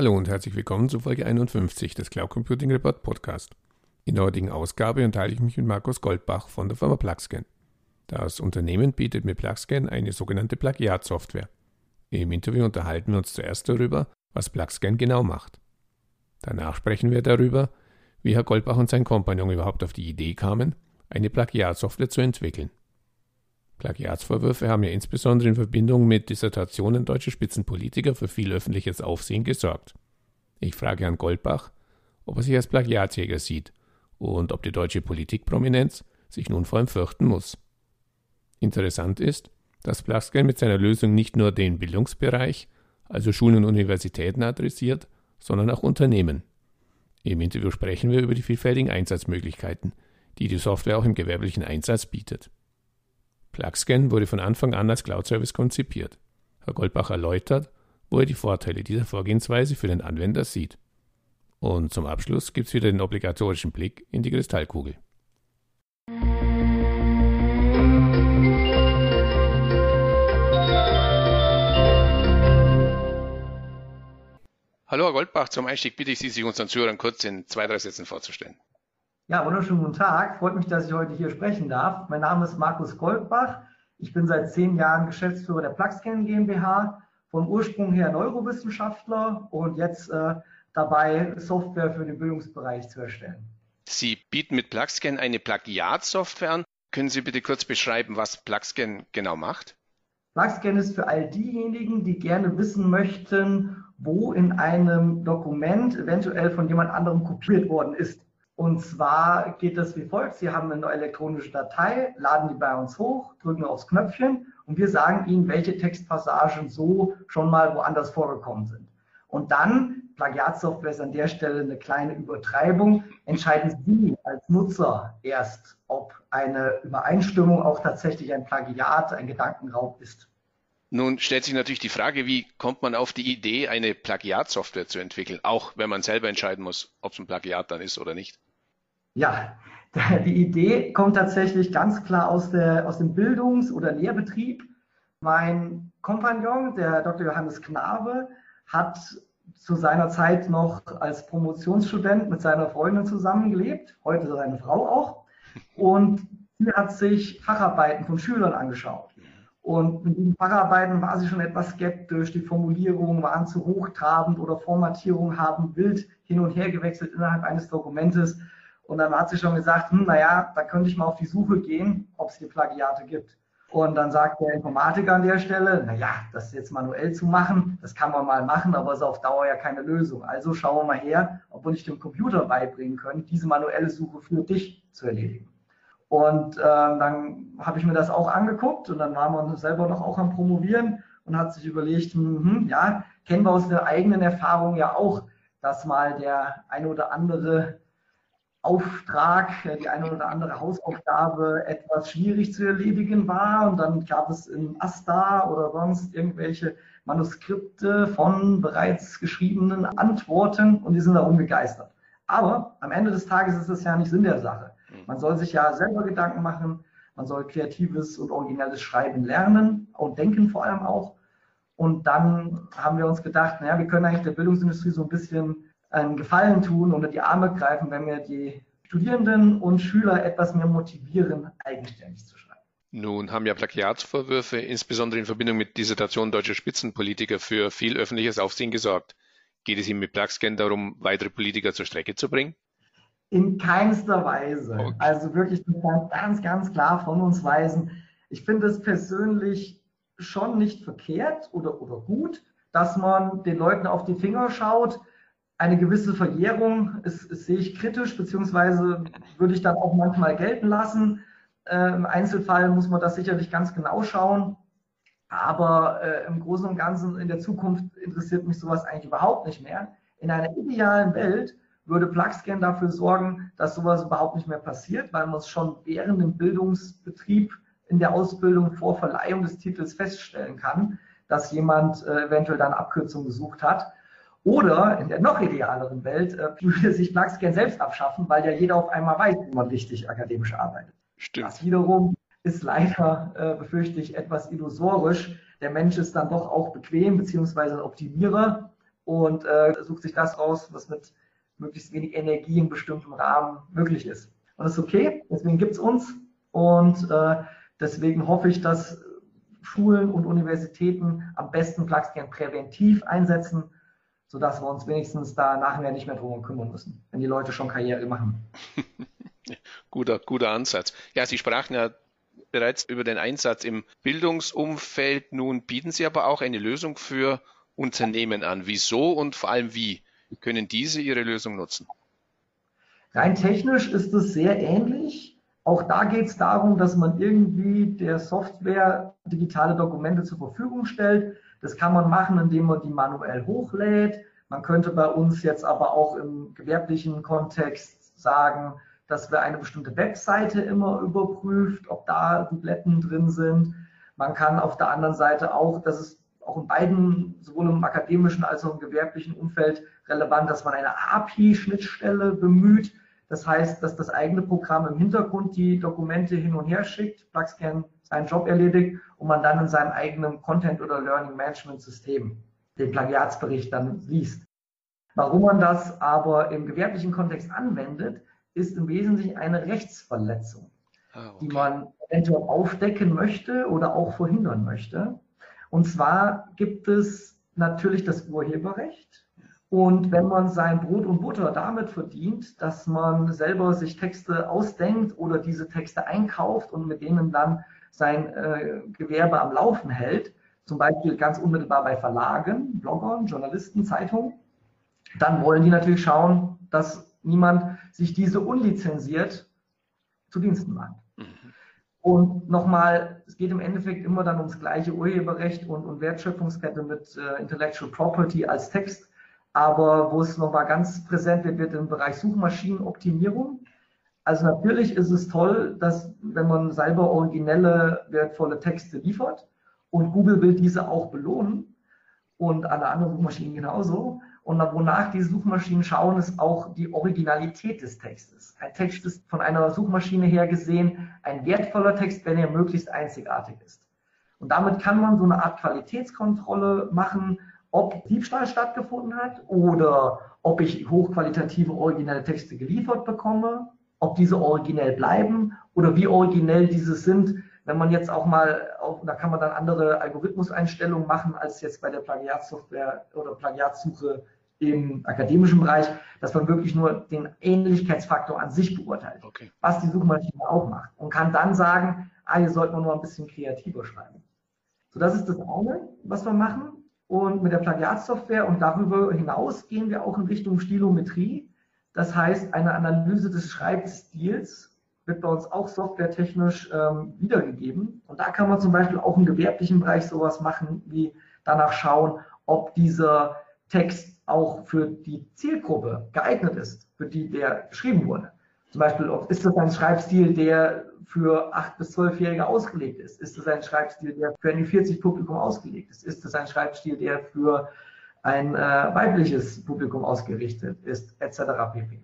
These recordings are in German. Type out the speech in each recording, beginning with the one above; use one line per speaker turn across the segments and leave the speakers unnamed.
Hallo und herzlich willkommen zu Folge 51 des Cloud Computing Report Podcast. In der heutigen Ausgabe unterhalte ich mich mit Markus Goldbach von der Firma Plugscan. Das Unternehmen bietet mit Plugscan eine sogenannte Plagiatsoftware. Im Interview unterhalten wir uns zuerst darüber, was Plugscan genau macht. Danach sprechen wir darüber, wie Herr Goldbach und sein Kompagnon überhaupt auf die Idee kamen, eine Plagiatsoftware zu entwickeln. Plagiatsvorwürfe haben ja insbesondere in Verbindung mit Dissertationen deutscher Spitzenpolitiker für viel öffentliches Aufsehen gesorgt. Ich frage Herrn Goldbach, ob er sich als Plagiatsjäger sieht und ob die deutsche Politikprominenz sich nun vor ihm fürchten muss. Interessant ist, dass Plaskel mit seiner Lösung nicht nur den Bildungsbereich, also Schulen und Universitäten adressiert, sondern auch Unternehmen. Im Interview sprechen wir über die vielfältigen Einsatzmöglichkeiten, die die Software auch im gewerblichen Einsatz bietet. PlugScan wurde von Anfang an als Cloud-Service konzipiert. Herr Goldbach erläutert, wo er die Vorteile dieser Vorgehensweise für den Anwender sieht. Und zum Abschluss gibt es wieder den obligatorischen Blick in die Kristallkugel. Hallo Herr Goldbach, zum Einstieg bitte ich Sie, sich unseren Zuhörern kurz in zwei, drei Sätzen vorzustellen.
Ja, wunderschönen guten Tag. Freut mich, dass ich heute hier sprechen darf. Mein Name ist Markus Goldbach. Ich bin seit zehn Jahren Geschäftsführer der Plugscan GmbH, vom Ursprung her Neurowissenschaftler und jetzt äh, dabei, Software für den Bildungsbereich zu erstellen.
Sie bieten mit Plugscan eine Plagiatsoftware an. Können Sie bitte kurz beschreiben, was Plugscan genau macht?
Plugscan ist für all diejenigen, die gerne wissen möchten, wo in einem Dokument eventuell von jemand anderem kopiert worden ist. Und zwar geht das wie folgt. Sie haben eine elektronische Datei, laden die bei uns hoch, drücken aufs Knöpfchen und wir sagen Ihnen, welche Textpassagen so schon mal woanders vorgekommen sind. Und dann, Plagiatsoftware ist an der Stelle eine kleine Übertreibung, entscheiden Sie als Nutzer erst, ob eine Übereinstimmung auch tatsächlich ein Plagiat, ein Gedankenraub ist.
Nun stellt sich natürlich die Frage, wie kommt man auf die Idee, eine Plagiatsoftware zu entwickeln, auch wenn man selber entscheiden muss, ob es ein Plagiat dann ist oder nicht.
Ja, die Idee kommt tatsächlich ganz klar aus, der, aus dem Bildungs- oder Lehrbetrieb. Mein Kompagnon, der Dr. Johannes Knabe, hat zu seiner Zeit noch als Promotionsstudent mit seiner Freundin zusammengelebt, heute seine Frau auch. Und sie hat sich Facharbeiten von Schülern angeschaut. Und mit diesen Facharbeiten war sie schon etwas skeptisch. Die Formulierungen waren zu hochtrabend oder Formatierungen haben wild hin und her gewechselt innerhalb eines Dokumentes. Und dann hat sie schon gesagt, hm, naja, da könnte ich mal auf die Suche gehen, ob es hier Plagiate gibt. Und dann sagt der Informatiker an der Stelle, naja, das jetzt manuell zu machen, das kann man mal machen, aber ist auf Dauer ja keine Lösung. Also schauen wir mal her, ob wir nicht dem Computer beibringen können, diese manuelle Suche für dich zu erledigen. Und äh, dann habe ich mir das auch angeguckt und dann waren wir selber noch auch am Promovieren und hat sich überlegt, hm, hm, ja, kennen wir aus der eigenen Erfahrung ja auch, dass mal der eine oder andere Auftrag, die eine oder andere Hausaufgabe etwas schwierig zu erledigen war. Und dann gab es in Asta oder sonst irgendwelche Manuskripte von bereits geschriebenen Antworten und die sind darum begeistert. Aber am Ende des Tages ist es ja nicht Sinn der Sache. Man soll sich ja selber Gedanken machen, man soll kreatives und originelles Schreiben lernen und denken vor allem auch. Und dann haben wir uns gedacht, naja, wir können eigentlich der Bildungsindustrie so ein bisschen einen Gefallen tun und die Arme greifen, wenn wir die Studierenden und Schüler etwas mehr motivieren, eigenständig zu schreiben.
Nun haben ja Plagiatsvorwürfe insbesondere in Verbindung mit Dissertationen deutscher Spitzenpolitiker für viel öffentliches Aufsehen gesorgt. Geht es Ihnen mit Plagscan darum, weitere Politiker zur Strecke zu bringen?
In keinster Weise. Okay. Also wirklich ganz, ganz klar von uns weisen. Ich finde es persönlich schon nicht verkehrt oder, oder gut, dass man den Leuten auf die Finger schaut, eine gewisse Verjährung ist, ist, sehe ich kritisch, beziehungsweise würde ich dann auch manchmal gelten lassen. Äh, Im Einzelfall muss man das sicherlich ganz genau schauen. Aber äh, im Großen und Ganzen in der Zukunft interessiert mich sowas eigentlich überhaupt nicht mehr. In einer idealen Welt würde Plugscan dafür sorgen, dass sowas überhaupt nicht mehr passiert, weil man es schon während dem Bildungsbetrieb in der Ausbildung vor Verleihung des Titels feststellen kann, dass jemand äh, eventuell da eine Abkürzung gesucht hat. Oder in der noch idealeren Welt äh, würde sich Plugscan selbst abschaffen, weil ja jeder auf einmal weiß, wie man richtig akademisch arbeitet. Stimmt. Das wiederum ist leider, äh, befürchte ich, etwas illusorisch. Der Mensch ist dann doch auch bequem beziehungsweise ein Optimierer. und äh, sucht sich das raus, was mit möglichst wenig Energie in bestimmtem Rahmen möglich ist. Und das ist okay, deswegen gibt es uns und äh, deswegen hoffe ich, dass Schulen und Universitäten am besten Plaxkern präventiv einsetzen, sodass wir uns wenigstens da nachher nicht mehr drum kümmern müssen, wenn die Leute schon Karriere machen.
guter, guter Ansatz. Ja, Sie sprachen ja bereits über den Einsatz im Bildungsumfeld. Nun bieten Sie aber auch eine Lösung für Unternehmen an. Wieso und vor allem wie können diese Ihre Lösung nutzen?
Rein technisch ist es sehr ähnlich. Auch da geht es darum, dass man irgendwie der Software digitale Dokumente zur Verfügung stellt. Das kann man machen, indem man die manuell hochlädt. Man könnte bei uns jetzt aber auch im gewerblichen Kontext sagen, dass wir eine bestimmte Webseite immer überprüft, ob da Dubletten drin sind. Man kann auf der anderen Seite auch, das ist auch in beiden, sowohl im akademischen als auch im gewerblichen Umfeld relevant, dass man eine API-Schnittstelle bemüht. Das heißt, dass das eigene Programm im Hintergrund die Dokumente hin und her schickt, Plugscan seinen Job erledigt und man dann in seinem eigenen Content- oder Learning Management System den Plagiatsbericht dann liest. Warum man das aber im gewerblichen Kontext anwendet, ist im Wesentlichen eine Rechtsverletzung, ah, okay. die man eventuell aufdecken möchte oder auch verhindern möchte. Und zwar gibt es natürlich das Urheberrecht. Und wenn man sein Brot und Butter damit verdient, dass man selber sich Texte ausdenkt oder diese Texte einkauft und mit denen dann sein äh, Gewerbe am Laufen hält, zum Beispiel ganz unmittelbar bei Verlagen, Bloggern, Journalisten, Zeitungen, dann wollen die natürlich schauen, dass niemand sich diese unlizenziert zu Diensten macht. Mhm. Und nochmal, es geht im Endeffekt immer dann ums gleiche Urheberrecht und, und Wertschöpfungskette mit äh, Intellectual Property als Text. Aber wo es nochmal ganz präsent wird, wird im Bereich Suchmaschinenoptimierung. Also natürlich ist es toll, dass wenn man selber originelle, wertvolle Texte liefert und Google will diese auch belohnen und alle anderen Suchmaschinen genauso. Und wonach die Suchmaschinen schauen, ist auch die Originalität des Textes. Ein Text ist von einer Suchmaschine her gesehen ein wertvoller Text, wenn er möglichst einzigartig ist. Und damit kann man so eine Art Qualitätskontrolle machen, ob Diebstahl stattgefunden hat oder ob ich hochqualitative originelle Texte geliefert bekomme, ob diese originell bleiben oder wie originell diese sind. Wenn man jetzt auch mal, auf, da kann man dann andere Algorithmuseinstellungen machen, als jetzt bei der Plagiatsoftware oder Plagiatsuche im akademischen Bereich, dass man wirklich nur den Ähnlichkeitsfaktor an sich beurteilt, okay. was die Suchmaschine auch macht und kann dann sagen, ah, hier sollte man nur ein bisschen kreativer schreiben. So, das ist das eine, was wir machen. Und mit der Plagiatsoftware und darüber hinaus gehen wir auch in Richtung Stilometrie. Das heißt, eine Analyse des Schreibstils wird bei uns auch softwaretechnisch ähm, wiedergegeben. Und da kann man zum Beispiel auch im gewerblichen Bereich sowas machen, wie danach schauen, ob dieser Text auch für die Zielgruppe geeignet ist, für die der geschrieben wurde. Zum Beispiel, ist das ein Schreibstil, der für 8- bis 12-Jährige ausgelegt ist? Ist das ein Schreibstil, der für ein 40-Publikum ausgelegt ist? Ist das ein Schreibstil, der für ein äh, weibliches Publikum ausgerichtet ist, etc. pp.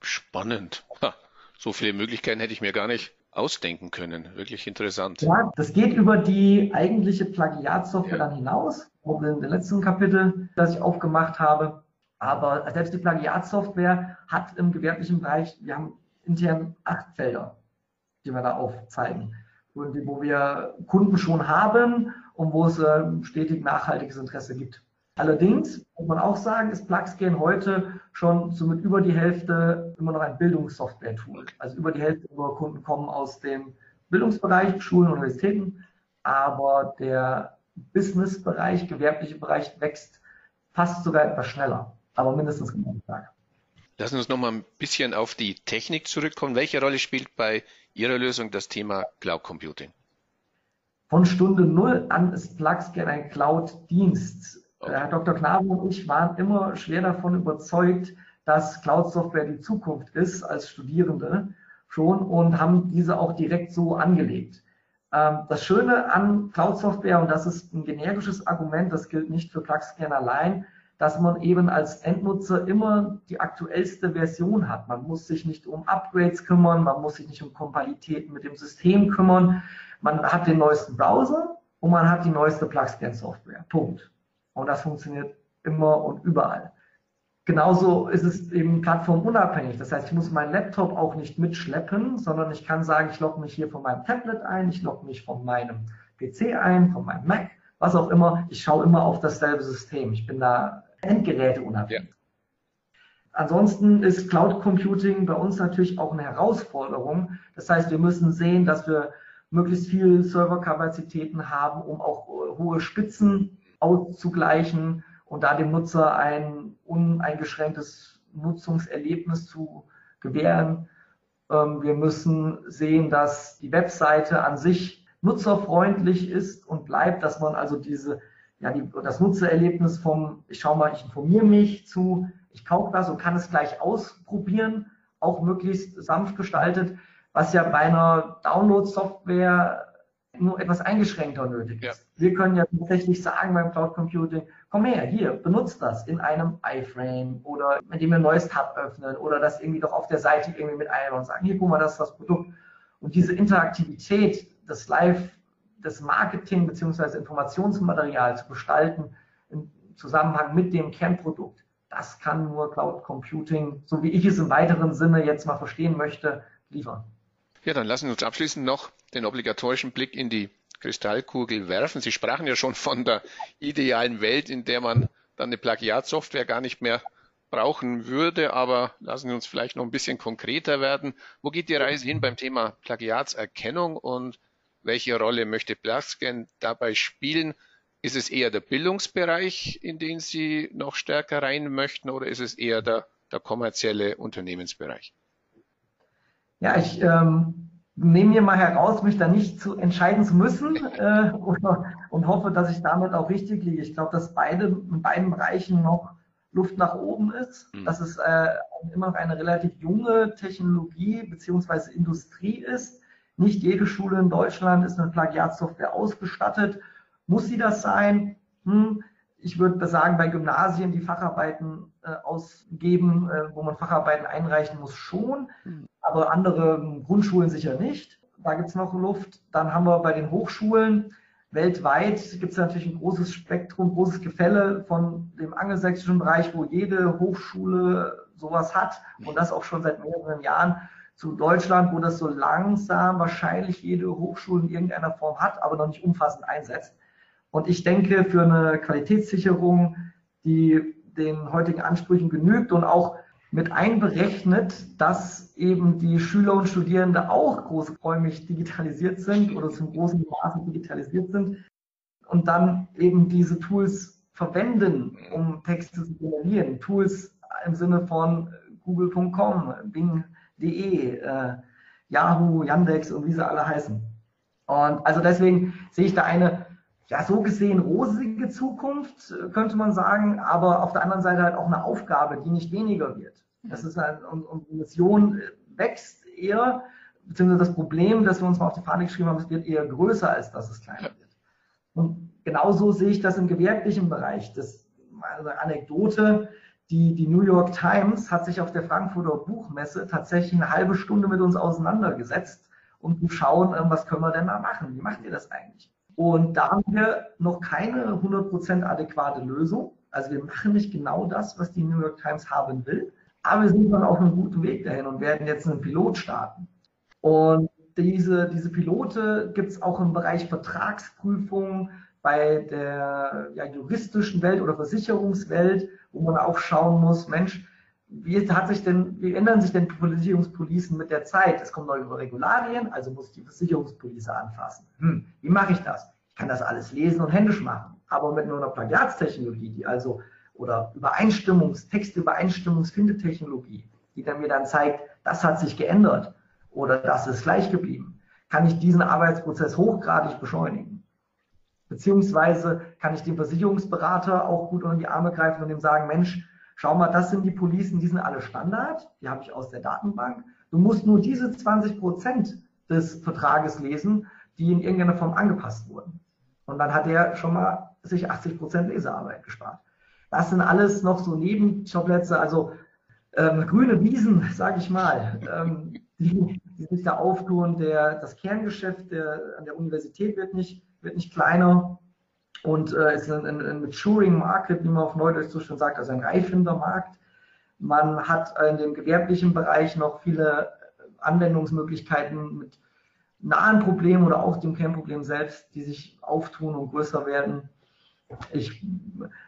Spannend. Ha, so viele Möglichkeiten hätte ich mir gar nicht ausdenken können. Wirklich interessant.
Ja, das geht über die eigentliche Plagiatsoftware ja. dann hinaus auch in dem letzten Kapitel, das ich aufgemacht habe. Aber selbst die Plagiatsoftware hat im gewerblichen Bereich, wir haben intern acht Felder, die wir da aufzeigen, wo wir Kunden schon haben und wo es ähm, stetig nachhaltiges Interesse gibt. Allerdings muss man auch sagen, ist Plugscan heute schon so mit über die Hälfte immer noch ein Bildungssoftware-Tool. Also über die Hälfte unserer Kunden kommen aus dem Bildungsbereich, Schulen, Universitäten, aber der Business-Bereich, gewerbliche Bereich wächst fast sogar etwas schneller, aber mindestens genauso stark.
Lassen Sie uns noch mal ein bisschen auf die Technik zurückkommen. Welche Rolle spielt bei Ihrer Lösung das Thema Cloud Computing?
Von Stunde Null an ist Plugscan ein Cloud-Dienst. Okay. Herr Dr. Knabe und ich waren immer schwer davon überzeugt, dass Cloud-Software die Zukunft ist als Studierende schon und haben diese auch direkt so angelegt. Ähm, das Schöne an Cloud-Software, und das ist ein generisches Argument, das gilt nicht für Plugscan allein, dass man eben als Endnutzer immer die aktuellste Version hat. Man muss sich nicht um Upgrades kümmern, man muss sich nicht um Kompatibilitäten mit dem System kümmern. Man hat den neuesten Browser und man hat die neueste Plugscan-Software. Punkt. Und das funktioniert immer und überall. Genauso ist es eben plattformunabhängig. Das heißt, ich muss meinen Laptop auch nicht mitschleppen, sondern ich kann sagen, ich logge mich hier von meinem Tablet ein, ich logge mich von meinem PC ein, von meinem Mac, was auch immer. Ich schaue immer auf dasselbe System. Ich bin da endgeräteunabhängig. Ja. Ansonsten ist Cloud Computing bei uns natürlich auch eine Herausforderung. Das heißt, wir müssen sehen, dass wir möglichst viel Serverkapazitäten haben, um auch hohe Spitzen auszugleichen und da dem Nutzer ein uneingeschränktes Nutzungserlebnis zu gewähren. Ähm, wir müssen sehen, dass die Webseite an sich nutzerfreundlich ist und bleibt, dass man also diese, ja, die, das Nutzererlebnis vom, ich schau mal, ich informiere mich zu, ich kaufe das und kann es gleich ausprobieren, auch möglichst sanft gestaltet, was ja bei einer Download-Software nur etwas eingeschränkter nötig ist. Ja. Wir können ja tatsächlich sagen beim Cloud Computing, komm her, hier, benutzt das in einem iFrame oder indem wir ein neues Tab öffnen oder das irgendwie doch auf der Seite irgendwie mit ein und sagen, hier, guck mal, das ist das Produkt. Und diese Interaktivität, das Live, das Marketing bzw. Informationsmaterial zu gestalten im Zusammenhang mit dem Kernprodukt, das kann nur Cloud Computing, so wie ich es im weiteren Sinne jetzt mal verstehen möchte, liefern.
Ja, dann lassen Sie uns abschließend noch den obligatorischen Blick in die Kristallkugel werfen. Sie sprachen ja schon von der idealen Welt, in der man dann eine Plagiatsoftware gar nicht mehr brauchen würde, aber lassen Sie uns vielleicht noch ein bisschen konkreter werden. Wo geht die Reise hin beim Thema Plagiatserkennung und welche Rolle möchte Plascan dabei spielen? Ist es eher der Bildungsbereich, in den Sie noch stärker rein möchten, oder ist es eher der, der kommerzielle Unternehmensbereich?
Ja, ich ähm, nehme mir mal heraus, mich da nicht zu entscheiden zu müssen äh, und, und, hoffe, dass ich damit auch richtig liege. Ich glaube, dass beide in beiden Bereichen noch Luft nach oben ist, mhm. dass es äh, immer noch eine relativ junge Technologie beziehungsweise Industrie ist. Nicht jede Schule in Deutschland ist mit Plagiatsoftware ausgestattet muss sie das sein? Hm, ich würde sagen, bei Gymnasien, die Facharbeiten ausgeben, äh, wo man Facharbeiten einreichen muss, schon, hm. aber andere Grundschulen sicher nicht. Da gibt es noch Luft. Dann haben wir bei den Hochschulen weltweit gibt es natürlich ein großes Spektrum, großes Gefälle von dem angelsächsischen Bereich, wo jede Hochschule sowas hat und das auch schon seit mehreren Jahren zu Deutschland, wo das so langsam wahrscheinlich jede Hochschule in irgendeiner Form hat, aber noch nicht umfassend einsetzt. Und ich denke, für eine Qualitätssicherung, die den heutigen Ansprüchen genügt und auch mit einberechnet, dass eben die Schüler und Studierende auch großräumig digitalisiert sind oder zum großen Maße digitalisiert sind und dann eben diese Tools verwenden, um Texte zu generieren. Tools im Sinne von google.com, bing.de, äh, Yahoo, Yandex und wie sie alle heißen. Und also deswegen sehe ich da eine ja, so gesehen rosige Zukunft, äh, könnte man sagen, aber auf der anderen Seite halt auch eine Aufgabe, die nicht weniger wird. Das ist ein, und, und die Mission äh, wächst eher, beziehungsweise das Problem, das wir uns mal auf die Fahne geschrieben haben, es wird eher größer, als dass es kleiner wird. Und genauso sehe ich das im gewerblichen Bereich. Das eine Anekdote, die, die New York Times hat sich auf der Frankfurter Buchmesse tatsächlich eine halbe Stunde mit uns auseinandergesetzt, um zu schauen, äh, was können wir denn da machen? Wie macht ihr das eigentlich? Und da haben wir noch keine 100% adäquate Lösung. Also wir machen nicht genau das, was die New York Times haben will, aber wir sind dann auf einem guten Weg dahin und werden jetzt einen Pilot starten. Und diese, diese Pilote gibt es auch im Bereich Vertragsprüfung, bei der ja, juristischen Welt oder Versicherungswelt, wo man auch schauen muss, Mensch, wie hat sich denn, wie ändern sich denn Versicherungspolicen mit der Zeit? Es kommen neue Regularien, also muss ich die Versicherungspolice anfassen. Hm, wie mache ich das? Ich kann das alles lesen und händisch machen. Aber mit nur einer Plagiatstechnologie, die also, oder Übereinstimmungs-, Textübereinstimmungsfindetechnologie, die dann mir dann zeigt, das hat sich geändert oder das ist gleich geblieben, kann ich diesen Arbeitsprozess hochgradig beschleunigen. Beziehungsweise kann ich dem Versicherungsberater auch gut unter die Arme greifen und ihm sagen, Mensch, Schau mal, das sind die Policen, die sind alle Standard, die habe ich aus der Datenbank. Du musst nur diese 20 Prozent des Vertrages lesen, die in irgendeiner Form angepasst wurden. Und dann hat er schon mal sich 80 Prozent Lesearbeit gespart. Das sind alles noch so Nebenschauplätze, also ähm, grüne Wiesen, sage ich mal, ähm, die, die sich da auftun. Der, das Kerngeschäft der, an der Universität wird nicht, wird nicht kleiner. Und äh, ist ein, ein, ein Maturing Market, wie man auf Neudeutsch so schön sagt, also ein reifender Markt. Man hat in dem gewerblichen Bereich noch viele Anwendungsmöglichkeiten mit nahen Problemen oder auch dem Kernproblem selbst, die sich auftun und größer werden. Ich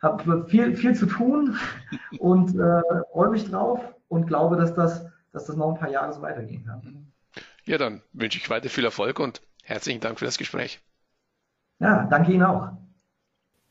habe viel, viel zu tun und äh, freue mich drauf und glaube, dass das, dass das noch ein paar Jahre so weitergehen kann.
Ja, dann wünsche ich weiter viel Erfolg und herzlichen Dank für das Gespräch.
Ja, danke Ihnen auch.